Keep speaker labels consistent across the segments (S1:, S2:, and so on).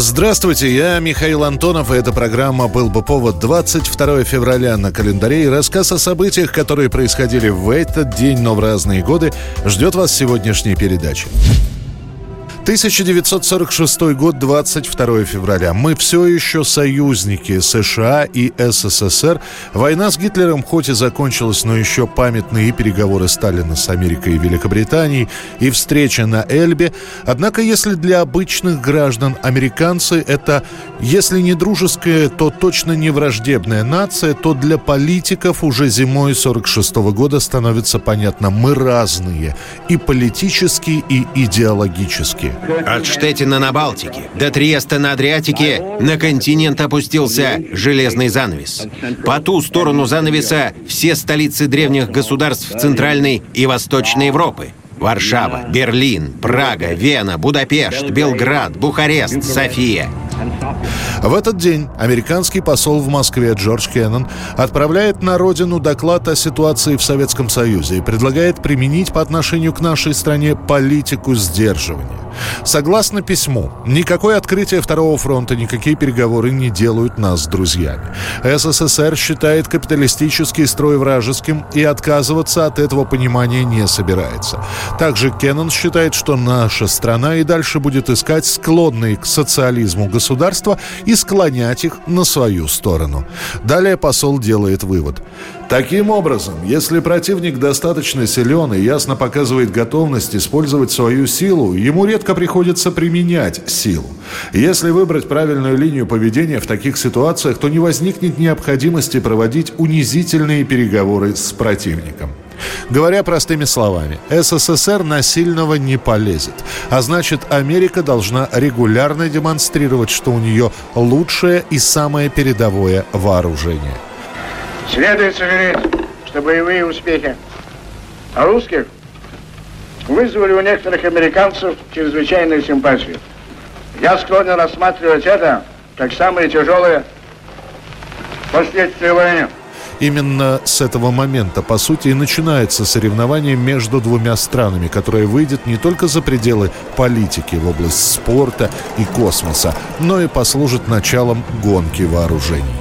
S1: Здравствуйте, я Михаил Антонов, и эта программа «Был бы повод» 22 февраля на календаре. И рассказ о событиях, которые происходили в этот день, но в разные годы, ждет вас сегодняшней передачи. 1946 год, 22 февраля. Мы все еще союзники США и СССР. Война с Гитлером хоть и закончилась, но еще памятные переговоры Сталина с Америкой и Великобританией, и встреча на Эльбе. Однако, если для обычных граждан американцы это, если не дружеская, то точно не враждебная нация, то для политиков уже зимой 46 года становится понятно, мы разные. И политически, и идеологически.
S2: От Штетина на Балтике до Триеста на Адриатике на континент опустился железный занавес. По ту сторону занавеса все столицы древних государств Центральной и Восточной Европы. Варшава, Берлин, Прага, Вена, Будапешт, Белград, Бухарест, София –
S1: в этот день американский посол в Москве Джордж Кеннон отправляет на родину доклад о ситуации в Советском Союзе и предлагает применить по отношению к нашей стране политику сдерживания. Согласно письму, никакое открытие Второго фронта, никакие переговоры не делают нас друзьями. СССР считает капиталистический строй вражеским и отказываться от этого понимания не собирается. Также Кеннон считает, что наша страна и дальше будет искать склонные к социализму государства и склонять их на свою сторону. Далее посол делает вывод. Таким образом, если противник достаточно силен и ясно показывает готовность использовать свою силу, ему редко приходится применять силу. Если выбрать правильную линию поведения в таких ситуациях, то не возникнет необходимости проводить унизительные переговоры с противником. Говоря простыми словами, СССР насильного не полезет. А значит, Америка должна регулярно демонстрировать, что у нее лучшее и самое передовое вооружение.
S3: Следует сожалеть, что боевые успехи русских вызвали у некоторых американцев чрезвычайную симпатию. Я склонен рассматривать это как самые тяжелые последствия войны.
S1: Именно с этого момента, по сути, и начинается соревнование между двумя странами, которое выйдет не только за пределы политики в область спорта и космоса, но и послужит началом гонки вооружений.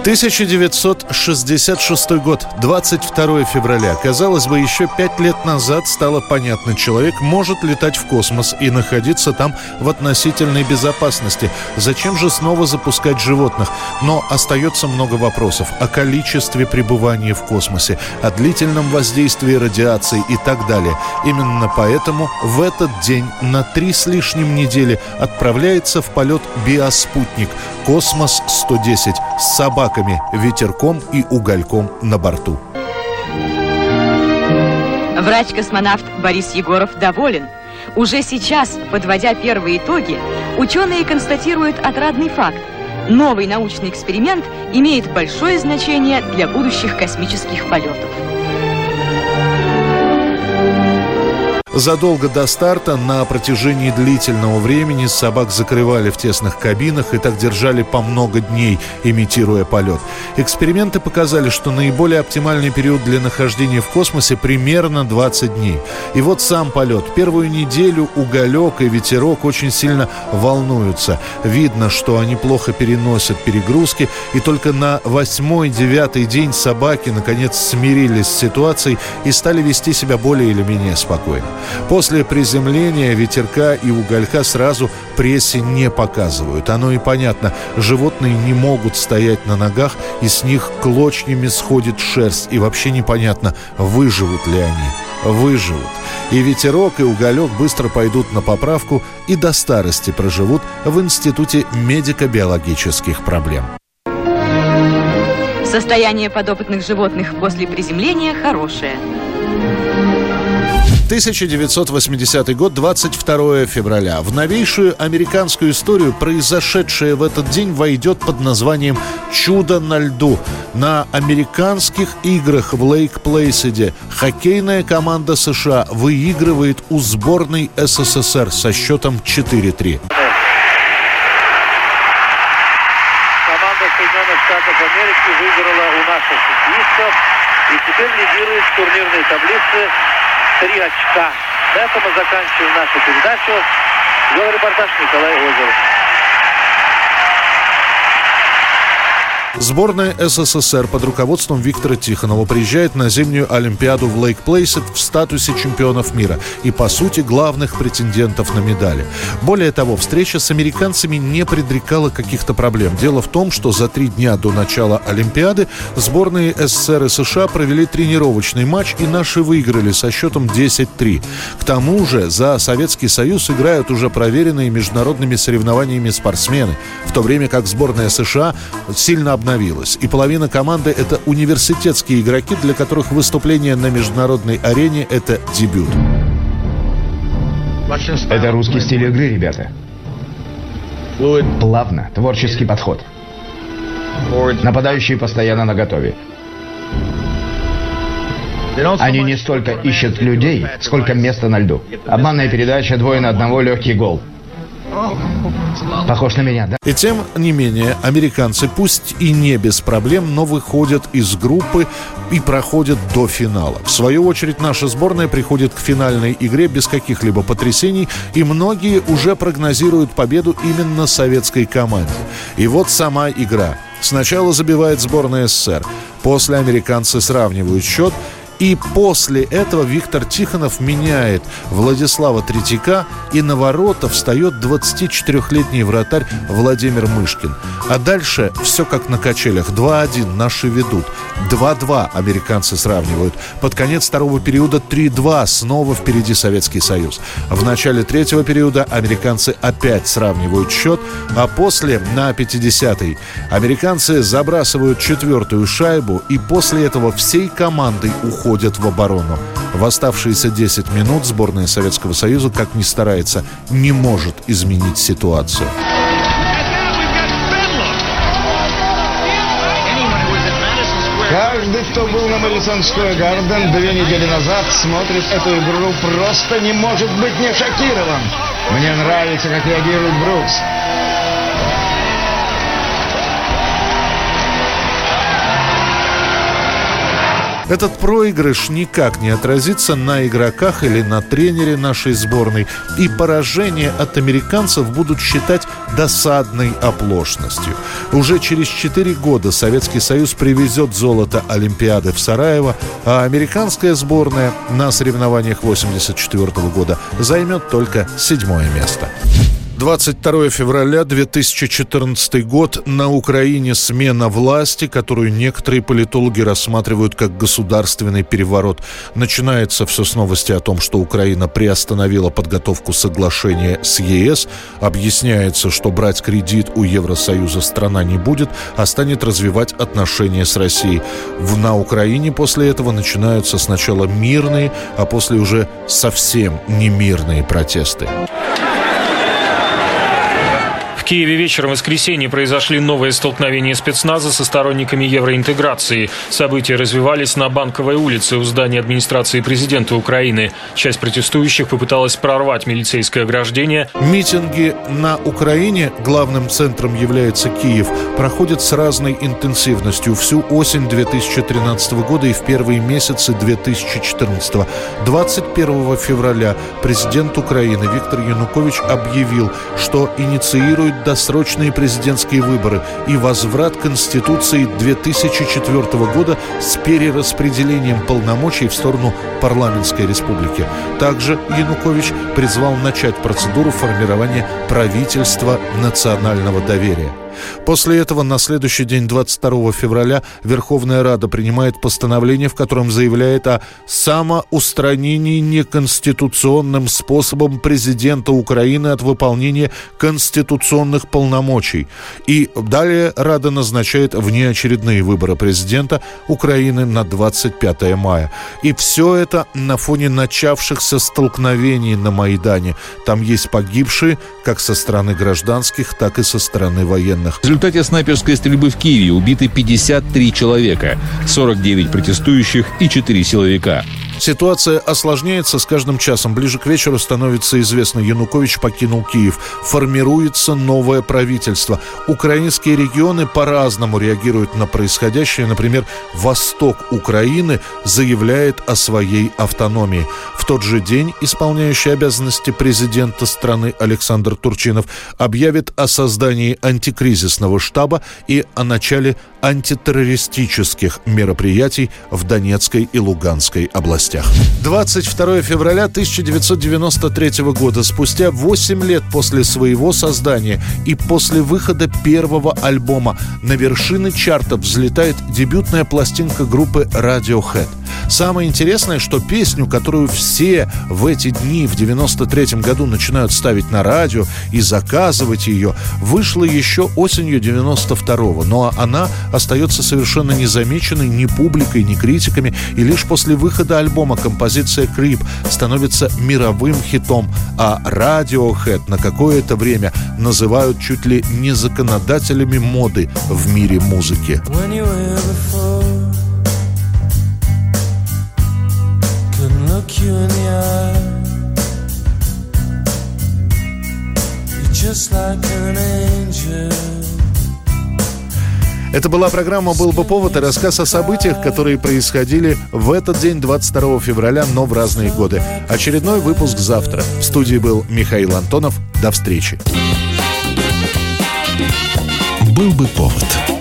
S1: 1966 год, 22 февраля. Казалось бы, еще пять лет назад стало понятно, человек может летать в космос и находиться там в относительной безопасности. Зачем же снова запускать животных? Но остается много вопросов о количестве пребывания в космосе, о длительном воздействии радиации и так далее. Именно поэтому в этот день на три с лишним недели отправляется в полет биоспутник «Космос-110» с собакой собаками, ветерком и угольком на борту.
S4: Врач-космонавт Борис Егоров доволен. Уже сейчас, подводя первые итоги, ученые констатируют отрадный факт. Новый научный эксперимент имеет большое значение для будущих космических полетов.
S1: Задолго до старта на протяжении длительного времени собак закрывали в тесных кабинах и так держали по много дней, имитируя полет. Эксперименты показали, что наиболее оптимальный период для нахождения в космосе примерно 20 дней. И вот сам полет. Первую неделю уголек и ветерок очень сильно волнуются. Видно, что они плохо переносят перегрузки, и только на восьмой-девятый день собаки наконец смирились с ситуацией и стали вести себя более или менее спокойно. После приземления ветерка и уголька сразу прессе не показывают. Оно и понятно. Животные не могут стоять на ногах, и с них клочьями сходит шерсть. И вообще непонятно, выживут ли они. Выживут. И ветерок, и уголек быстро пойдут на поправку и до старости проживут в Институте медико-биологических проблем.
S4: Состояние подопытных животных после приземления хорошее.
S1: 1980 год, 22 февраля. В новейшую американскую историю произошедшее в этот день войдет под названием «Чудо на льду». На американских играх в Лейк-Плейсиде хоккейная команда США выигрывает у сборной СССР со счетом 4-3.
S5: Команда Соединенных Штатов Америки выиграла у наших хоккеистов и теперь лидирует в турнирной таблице три очка. На этом мы заканчиваем нашу передачу. Вел репортаж Николай Озеров.
S1: Сборная СССР под руководством Виктора Тихонова приезжает на зимнюю Олимпиаду в Лейк Плейсет в статусе чемпионов мира и, по сути, главных претендентов на медали. Более того, встреча с американцами не предрекала каких-то проблем. Дело в том, что за три дня до начала Олимпиады сборные СССР и США провели тренировочный матч и наши выиграли со счетом 10-3. К тому же за Советский Союз играют уже проверенные международными соревнованиями спортсмены, в то время как сборная США сильно обновилась. И половина команды – это университетские игроки, для которых выступление на международной арене – это дебют.
S6: Это русский стиль игры, ребята. Плавно, творческий подход. Нападающие постоянно на готове. Они не столько ищут людей, сколько места на льду. Обманная передача, двое на одного, легкий гол. Похож на меня, да?
S1: И тем не менее, американцы, пусть и не без проблем, но выходят из группы и проходят до финала. В свою очередь, наша сборная приходит к финальной игре без каких-либо потрясений, и многие уже прогнозируют победу именно советской команде. И вот сама игра. Сначала забивает сборная СССР, после американцы сравнивают счет, и после этого Виктор Тихонов меняет Владислава Третьяка, и на ворота встает 24-летний вратарь Владимир Мышкин. А дальше все как на качелях. 2-1 наши ведут. 2-2 американцы сравнивают. Под конец второго периода 3-2 снова впереди Советский Союз. В начале третьего периода американцы опять сравнивают счет, а после на 50-й американцы забрасывают четвертую шайбу и после этого всей командой уходят уходят в оборону. В оставшиеся 10 минут сборная Советского Союза, как ни старается, не может изменить ситуацию.
S6: Каждый, кто был на Мэдисон Гарден две недели назад, смотрит эту игру, просто не может быть не шокирован. Мне нравится, как реагирует Брукс.
S1: Этот проигрыш никак не отразится на игроках или на тренере нашей сборной. И поражение от американцев будут считать досадной оплошностью. Уже через 4 года Советский Союз привезет золото Олимпиады в Сараево, а американская сборная на соревнованиях 1984 года займет только седьмое место. 22 февраля 2014 год. На Украине смена власти, которую некоторые политологи рассматривают как государственный переворот. Начинается все с новости о том, что Украина приостановила подготовку соглашения с ЕС. Объясняется, что брать кредит у Евросоюза страна не будет, а станет развивать отношения с Россией. В, на Украине после этого начинаются сначала мирные, а после уже совсем немирные протесты.
S7: Киеве вечером в воскресенье произошли новые столкновения спецназа со сторонниками евроинтеграции. События развивались на Банковой улице у здания администрации президента Украины. Часть протестующих попыталась прорвать милицейское ограждение.
S1: Митинги на Украине, главным центром является Киев, проходят с разной интенсивностью всю осень 2013 года и в первые месяцы 2014. 21 февраля президент Украины Виктор Янукович объявил, что инициирует досрочные президентские выборы и возврат Конституции 2004 года с перераспределением полномочий в сторону парламентской республики. Также Янукович призвал начать процедуру формирования правительства национального доверия. После этого на следующий день, 22 февраля, Верховная Рада принимает постановление, в котором заявляет о самоустранении неконституционным способом президента Украины от выполнения конституционных полномочий. И далее Рада назначает внеочередные выборы президента Украины на 25 мая. И все это на фоне начавшихся столкновений на Майдане. Там есть погибшие как со стороны гражданских, так и со стороны военных.
S8: В результате снайперской стрельбы в Киеве убиты 53 человека, 49 протестующих и 4 силовика.
S1: Ситуация осложняется с каждым часом. Ближе к вечеру становится известно, Янукович покинул Киев. Формируется новое правительство. Украинские регионы по-разному реагируют на происходящее. Например, Восток Украины заявляет о своей автономии. В тот же день исполняющий обязанности президента страны Александр Турчинов объявит о создании антикризисного штаба и о начале антитеррористических мероприятий в Донецкой и Луганской областях. 22 февраля 1993 года, спустя 8 лет после своего создания и после выхода первого альбома, на вершины чарта взлетает дебютная пластинка группы Radiohead. Самое интересное, что песню, которую все в эти дни, в 93 году, начинают ставить на радио и заказывать ее, вышла еще осенью 92-го. Но она остается совершенно незамеченной ни публикой, ни критиками. И лишь после выхода альбома композиция «Крип» становится мировым хитом, а Radiohead на какое-то время называют чуть ли не законодателями моды в мире музыки. When you You're just like an angel. Это была программа «Был бы повод» и рассказ о событиях, которые происходили в этот день, 22 февраля, но в разные годы. Очередной выпуск завтра. В студии был Михаил Антонов. До встречи.
S9: «Был бы повод»